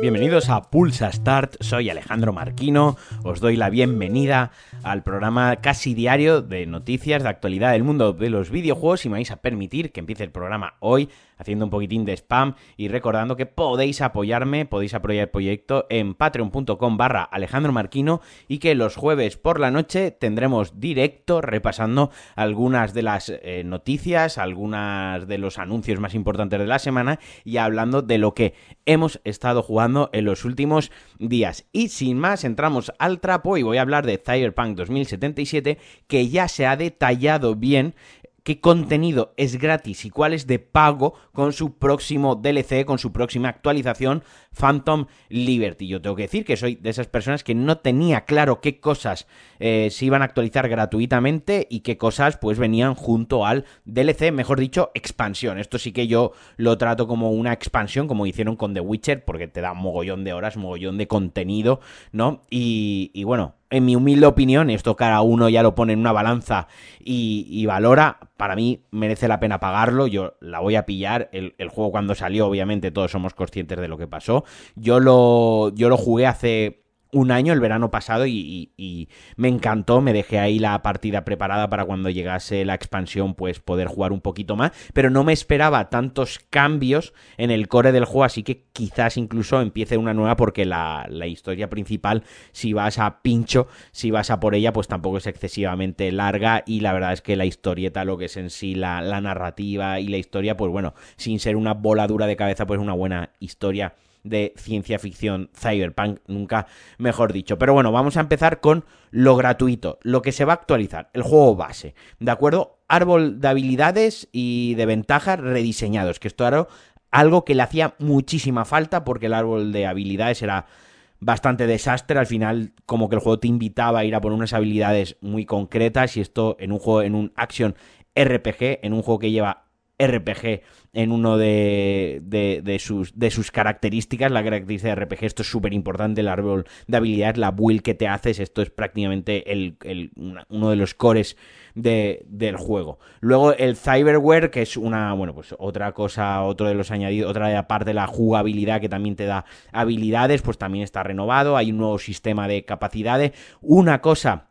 Bienvenidos a Pulsa Start, soy Alejandro Marquino, os doy la bienvenida al programa casi diario de noticias de actualidad del mundo de los videojuegos y me vais a permitir que empiece el programa hoy haciendo un poquitín de spam y recordando que podéis apoyarme, podéis apoyar el proyecto en patreon.com barra Alejandro Marquino y que los jueves por la noche tendremos directo repasando algunas de las eh, noticias, algunas de los anuncios más importantes de la semana y hablando de lo que hemos estado jugando en los últimos días. Y sin más, entramos al trapo y voy a hablar de Cyberpunk 2077 que ya se ha detallado bien qué contenido es gratis y cuál es de pago con su próximo DLC, con su próxima actualización Phantom Liberty. Yo tengo que decir que soy de esas personas que no tenía claro qué cosas eh, se iban a actualizar gratuitamente y qué cosas pues venían junto al DLC, mejor dicho, expansión. Esto sí que yo lo trato como una expansión, como hicieron con The Witcher, porque te da mogollón de horas, mogollón de contenido, ¿no? Y, y bueno, en mi humilde opinión, esto cada uno ya lo pone en una balanza y, valora, para mí merece la pena pagarlo, yo la voy a pillar, el, el, juego cuando salió, obviamente todos somos conscientes de lo que pasó, yo lo, yo lo jugué hace un año, el verano pasado, y, me encantó, me dejé ahí la partida preparada para cuando llegase la expansión, pues poder jugar un poquito más, pero no me esperaba tantos cambios en el core del juego, así que quizás incluso empiece una nueva porque la, historia principal, si vas a pincho, si vas a por ella, pues tampoco es excesivamente larga y la verdad es que la historieta, lo que es en sí la, la narrativa y la historia, pues bueno, sin ser una bola dura de cabeza, pues una buena historia de ciencia ficción cyberpunk, nunca mejor dicho. Pero bueno, vamos a empezar con lo gratuito, lo que se va a actualizar, el juego base, ¿de acuerdo? Árbol de habilidades y de ventajas rediseñados, que esto era algo que le hacía muchísima falta porque el árbol de habilidades era bastante desastre. Al final, como que el juego te invitaba a ir a por unas habilidades muy concretas. Y esto en un juego, en un action RPG, en un juego que lleva RPG en uno de, de, sus, de características. La característica de RPG, esto es súper importante, el árbol de habilidades, la build que te haces, esto es prácticamente uno de los cores de, del juego. Luego el Cyberware, que es una, bueno, pues otra cosa, otro de los añadidos, otra parte de la jugabilidad que también te da habilidades, pues también está renovado, hay un nuevo sistema de capacidades. Una cosa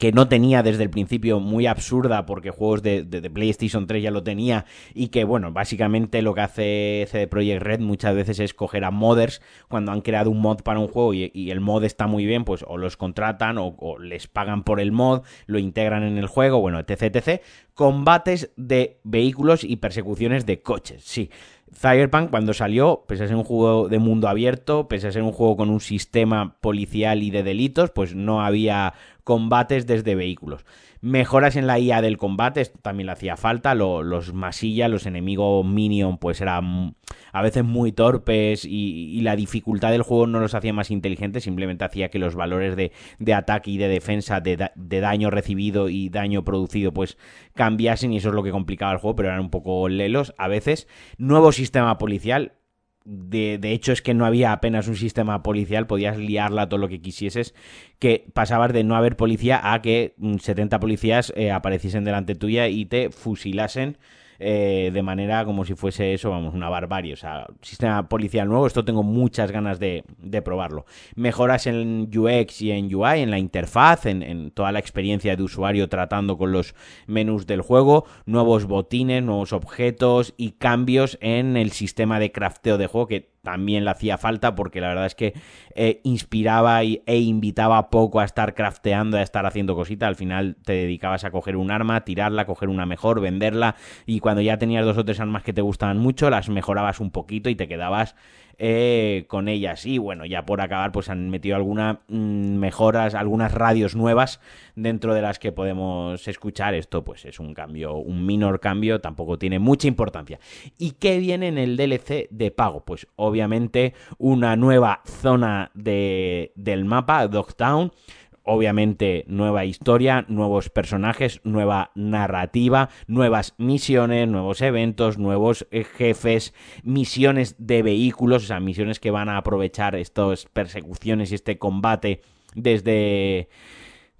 que no tenía desde el principio, muy absurda, porque juegos de, PlayStation 3 ya lo tenía, y que, bueno, básicamente lo que hace CD Projekt Red muchas veces es coger a modders cuando han creado un mod para un juego y, el mod está muy bien, pues o los contratan o, o, les pagan por el mod, lo integran en el juego, bueno, etc, etc. Combates de vehículos y persecuciones de coches, sí. Cyberpunk cuando salió, pese a ser un juego de mundo abierto, pese a ser un juego con un sistema policial y de delitos, pues no había combates desde vehículos. Mejoras en la IA del combate, esto también le hacía falta, los masillas, los enemigos minion, pues eran a veces muy torpes y, la dificultad del juego no los hacía más inteligentes, simplemente hacía que los valores de, ataque y de defensa, de, de, daño recibido y daño producido, pues cambiasen y eso es lo que complicaba el juego, pero eran un poco lelos a veces. Nuevo sistema policial, de, de, hecho es que no había apenas un sistema policial, podías liarla todo lo que quisieses, que pasabas de no haber policía a que 70 mm, policías eh, apareciesen delante tuya y te fusilasen eh, de manera como si fuese eso, vamos, una barbarie. O sea, sistema policial nuevo, esto tengo muchas ganas de, probarlo. Mejoras en UX y en UI, en la interfaz, en, en, toda la experiencia de usuario tratando con los menús del juego, nuevos botines, nuevos objetos y cambios en el sistema de crafteo de juego que también le hacía falta porque la verdad es que eh, inspiraba e invitaba poco a estar crafteando, a estar haciendo cositas. Al final te dedicabas a coger un arma, tirarla, coger una mejor, venderla y cuando ya tenías dos o tres armas que te gustaban mucho, las mejorabas un poquito y te quedabas eh, con ellas. Y bueno, ya por acabar, pues han metido algunas mm, mejoras, algunas radios nuevas dentro de las que podemos escuchar. Esto pues es un cambio, un menor cambio, tampoco tiene mucha importancia. ¿Y qué viene en el DLC de pago? Pues obviamente una nueva zona de, del mapa, Dogtown obviamente nueva historia, nuevos personajes, nueva narrativa, nuevas misiones, nuevos eventos, nuevos eh, jefes, misiones de vehículos, o sea, misiones que van a aprovechar estas persecuciones y este combate desde,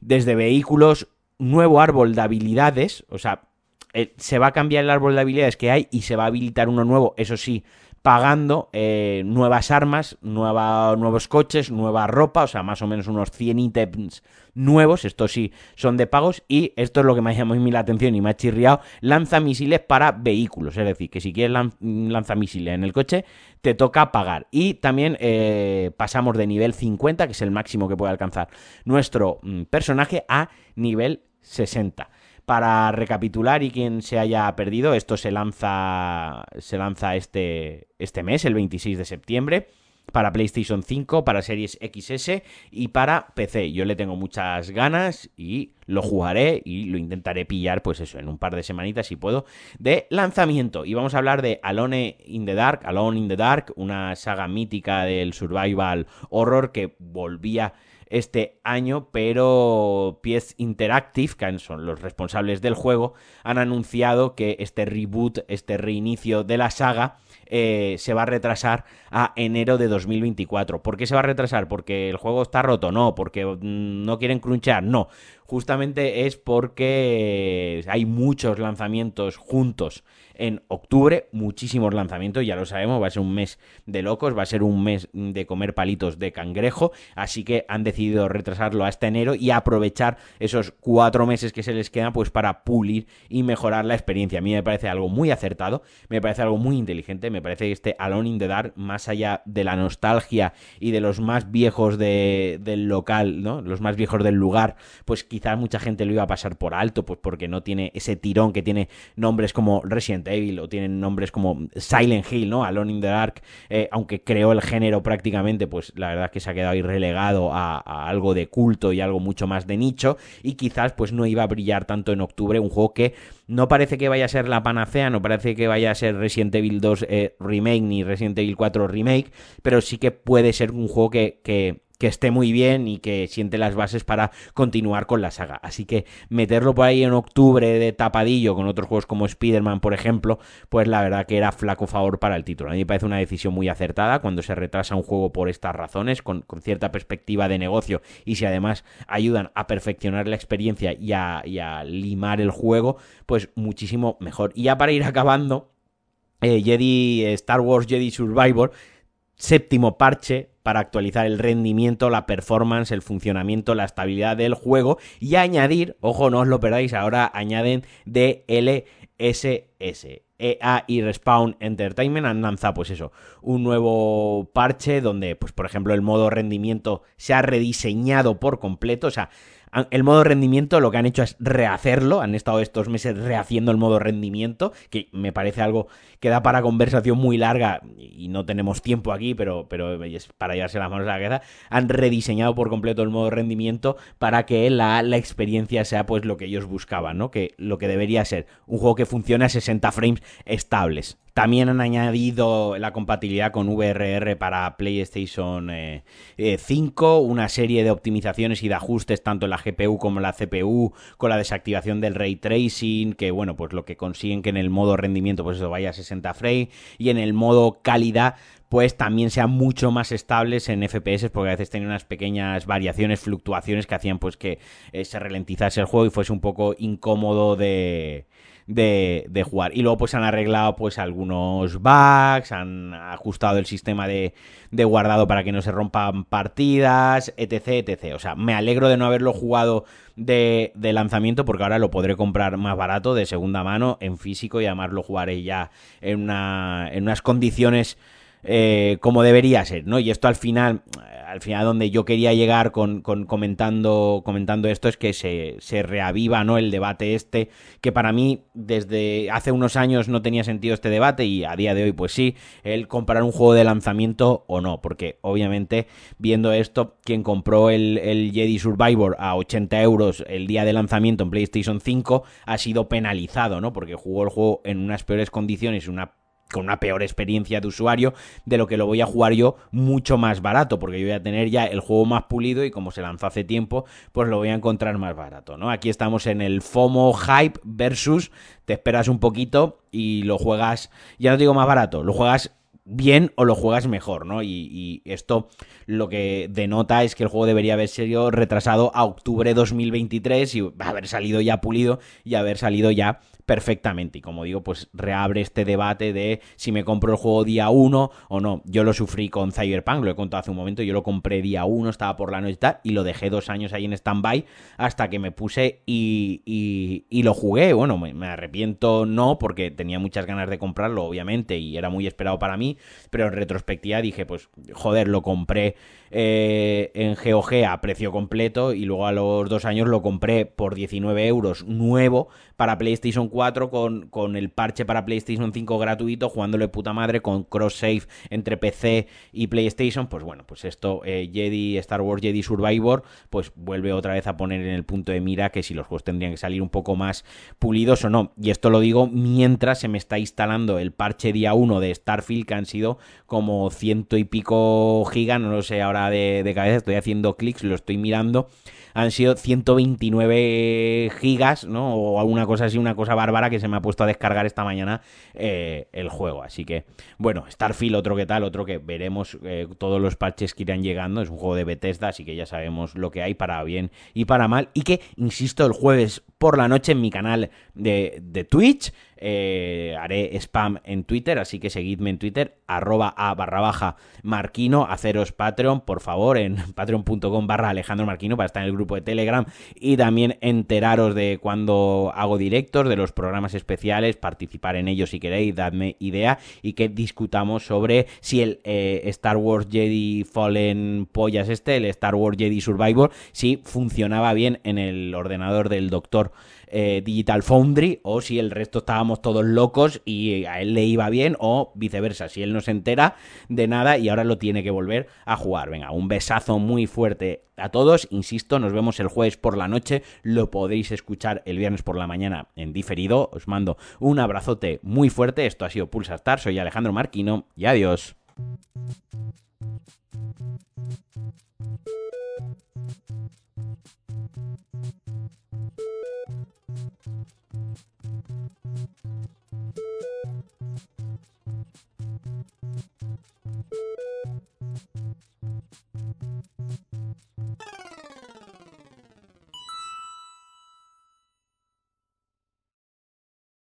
desde vehículos, nuevo árbol de habilidades, o sea, eh, se va a cambiar el árbol de habilidades que hay y se va a habilitar uno nuevo, eso sí, pagando eh, nuevas armas, nueva, nuevos coches, nueva ropa, o sea, más o menos unos 100 ítems nuevos, estos sí son de pagos, y esto es lo que me ha llamado la atención y me ha chirriado, lanzamisiles para vehículos, es decir, que si quieres lanzamisiles en el coche, te toca pagar. Y también eh, pasamos de nivel 50, que es el máximo que puede alcanzar nuestro mm, personaje, a nivel 60. Para recapitular y quien se haya perdido, esto se lanza, se lanza este, este mes, el 26 de septiembre para PlayStation 5, para Series XS y para PC. Yo le tengo muchas ganas y lo jugaré y lo intentaré pillar, pues eso, en un par de semanitas si puedo, de lanzamiento. Y vamos a hablar de Alone in the Dark, Alone in the Dark, una saga mítica del survival horror que volvía este año, pero PS Interactive, que son los responsables del juego, han anunciado que este reboot, este reinicio de la saga, eh, se va a retrasar a enero de 2024. ¿Por qué se va a retrasar? ¿Porque el juego está roto? No. ¿Porque mm, no quieren crunchar? No. Justamente es porque hay muchos lanzamientos juntos en octubre, muchísimos lanzamientos, ya lo sabemos, va a ser un mes de locos, va a ser un mes de comer palitos de cangrejo, así que han decidido retrasarlo hasta enero y aprovechar esos cuatro meses que se les quedan pues para pulir y mejorar la experiencia. A mí me parece algo muy acertado, me parece algo muy inteligente, me parece que este Alone in the Dark, más allá de la nostalgia y de los más viejos del local, ¿no? Los más viejos del lugar, pues quizás mucha gente lo iba a pasar por alto, pues porque no tiene ese tirón que tiene nombres como Resident o tienen nombres como Silent Hill, ¿no? Alone in the Dark, eh, aunque creó el género prácticamente, pues la verdad es que se ha quedado ahí relegado a, algo de culto y algo mucho más de nicho y quizás pues no iba a brillar tanto en octubre, un juego que no parece que vaya a ser la panacea, no parece que vaya a ser Resident Evil 2 eh, Remake ni Resident Evil 4 Remake, pero sí que puede ser un juego que, que que esté muy bien y que siente las bases para continuar con la saga. Así que meterlo por ahí en octubre de tapadillo con otros juegos como Spider-Man, por ejemplo, pues la verdad que era flaco favor para el título. A mí me parece una decisión muy acertada cuando se retrasa un juego por estas razones, con, cierta perspectiva de negocio y si además ayudan a perfeccionar la experiencia y a, limar el juego, pues muchísimo mejor. Y ya para ir acabando, eh, Jedi, Star Wars Jedi Survivor, séptimo parche, para actualizar el rendimiento, la performance, el funcionamiento, la estabilidad del juego y añadir, ojo, no os lo perdáis, ahora añaden DLSS. EA y Respawn Entertainment han lanzado, pues eso, un nuevo parche donde, pues por ejemplo, el modo rendimiento se ha rediseñado por completo, o sea, el modo rendimiento lo que han hecho es rehacerlo, han estado estos meses rehaciendo el modo rendimiento, que me parece algo que da para conversación muy larga y no tenemos tiempo aquí, pero, pero es para llevarse las manos a la cabeza, han rediseñado por completo el modo rendimiento para que la, la experiencia sea pues lo que ellos buscaban, ¿no? Que lo que debería ser un juego que funcione a 60 frames estables. También han añadido la compatibilidad con VRR para PlayStation 5, eh, eh, una serie de optimizaciones y de ajustes tanto en la GPU como en la CPU, con la desactivación del ray tracing, que bueno, pues lo que consiguen que en el modo rendimiento pues eso vaya a 60 frames y en el modo calidad pues también sean mucho más estables en FPS, porque a veces tenían unas pequeñas variaciones, fluctuaciones que hacían pues que eh, se ralentizase el juego y fuese un poco incómodo de, de, jugar. Y luego pues han arreglado pues algunos bugs, han ajustado el sistema de, de, guardado para que no se rompan partidas, etc, etc. O sea, me alegro de no haberlo jugado de, de lanzamiento porque ahora lo podré comprar más barato, de segunda mano, en físico y además lo jugaré ya en, una, en unas condiciones eh, como debería ser, ¿no? Y esto al final, al final donde yo quería llegar con, comentando, comentando esto es que se, se, reaviva, ¿no? El debate este, que para mí desde hace unos años no tenía sentido este debate y a día de hoy pues sí, el comprar un juego de lanzamiento o no, porque obviamente viendo esto, quien compró el, el Jedi Survivor a 80 euros el día de lanzamiento en PlayStation 5 ha sido penalizado, ¿no? Porque jugó el juego en unas peores condiciones, una con una peor experiencia de usuario de lo que lo voy a jugar yo mucho más barato, porque yo voy a tener ya el juego más pulido y como se lanzó hace tiempo, pues lo voy a encontrar más barato, ¿no? Aquí estamos en el FOMO Hype versus te esperas un poquito y lo juegas, ya no digo más barato, lo juegas bien o lo juegas mejor, ¿no? Y, esto lo que denota es que el juego debería haber sido retrasado a octubre 2023 y haber salido ya pulido y haber salido ya perfectamente. Y como digo, pues reabre este debate de si me compro el juego día 1 o no. Yo lo sufrí con Cyberpunk, lo he contado hace un momento, yo lo compré día 1, estaba por la noche y lo dejé dos años ahí en stand-by hasta que me puse y, y, lo jugué. Bueno, me, me, arrepiento no, porque tenía muchas ganas de comprarlo, obviamente, y era muy esperado para mí, pero en retrospectiva dije, pues, joder, lo compré eh, en GOG a precio completo y luego a los dos años lo compré por 19 euros nuevo para PlayStation 4 con, con el parche para PlayStation 5 gratuito, jugándolo de puta madre con cross-save entre PC y PlayStation. Pues bueno, pues esto, eh, Jedi, Star Wars Jedi Survivor, pues vuelve otra vez a poner en el punto de mira que si los juegos tendrían que salir un poco más pulidos o no. Y esto lo digo mientras se me está instalando el parche día 1 de Starfield, que han sido como ciento y pico gigas, no lo sé ahora de, cabeza, estoy haciendo clics, lo estoy mirando han sido 129 gigas, ¿no? O alguna cosa así, una cosa bárbara que se me ha puesto a descargar esta mañana eh, el juego. Así que, bueno, Starfield, otro que tal, otro que veremos eh, todos los parches que irán llegando. Es un juego de Bethesda, así que ya sabemos lo que hay para bien y para mal. Y que, insisto, el jueves por la noche en mi canal de, Twitch. Eh, haré spam en Twitter, así que seguidme en Twitter, arroba a barra baja marquino, haceros Patreon, por favor, en patreon.com barra Alejandro Marquino para estar en el grupo de Telegram y también enteraros de cuando hago directos, de los programas especiales, participar en ellos si queréis, dadme idea y que discutamos sobre si el eh, Star Wars Jedi Fallen Pollas este, el Star Wars Jedi Survivor, si funcionaba bien en el ordenador del doctor eh, Digital Foundry o si el resto estábamos todos locos y a él le iba bien o viceversa, si él no se entera de nada y ahora lo tiene que volver a jugar. Venga, un besazo muy fuerte a todos, insisto, nos vemos el jueves por la noche, lo podéis escuchar el viernes por la mañana en diferido, os mando un abrazote muy fuerte, esto ha sido Pulsa Star, soy Alejandro Marquino y adiós.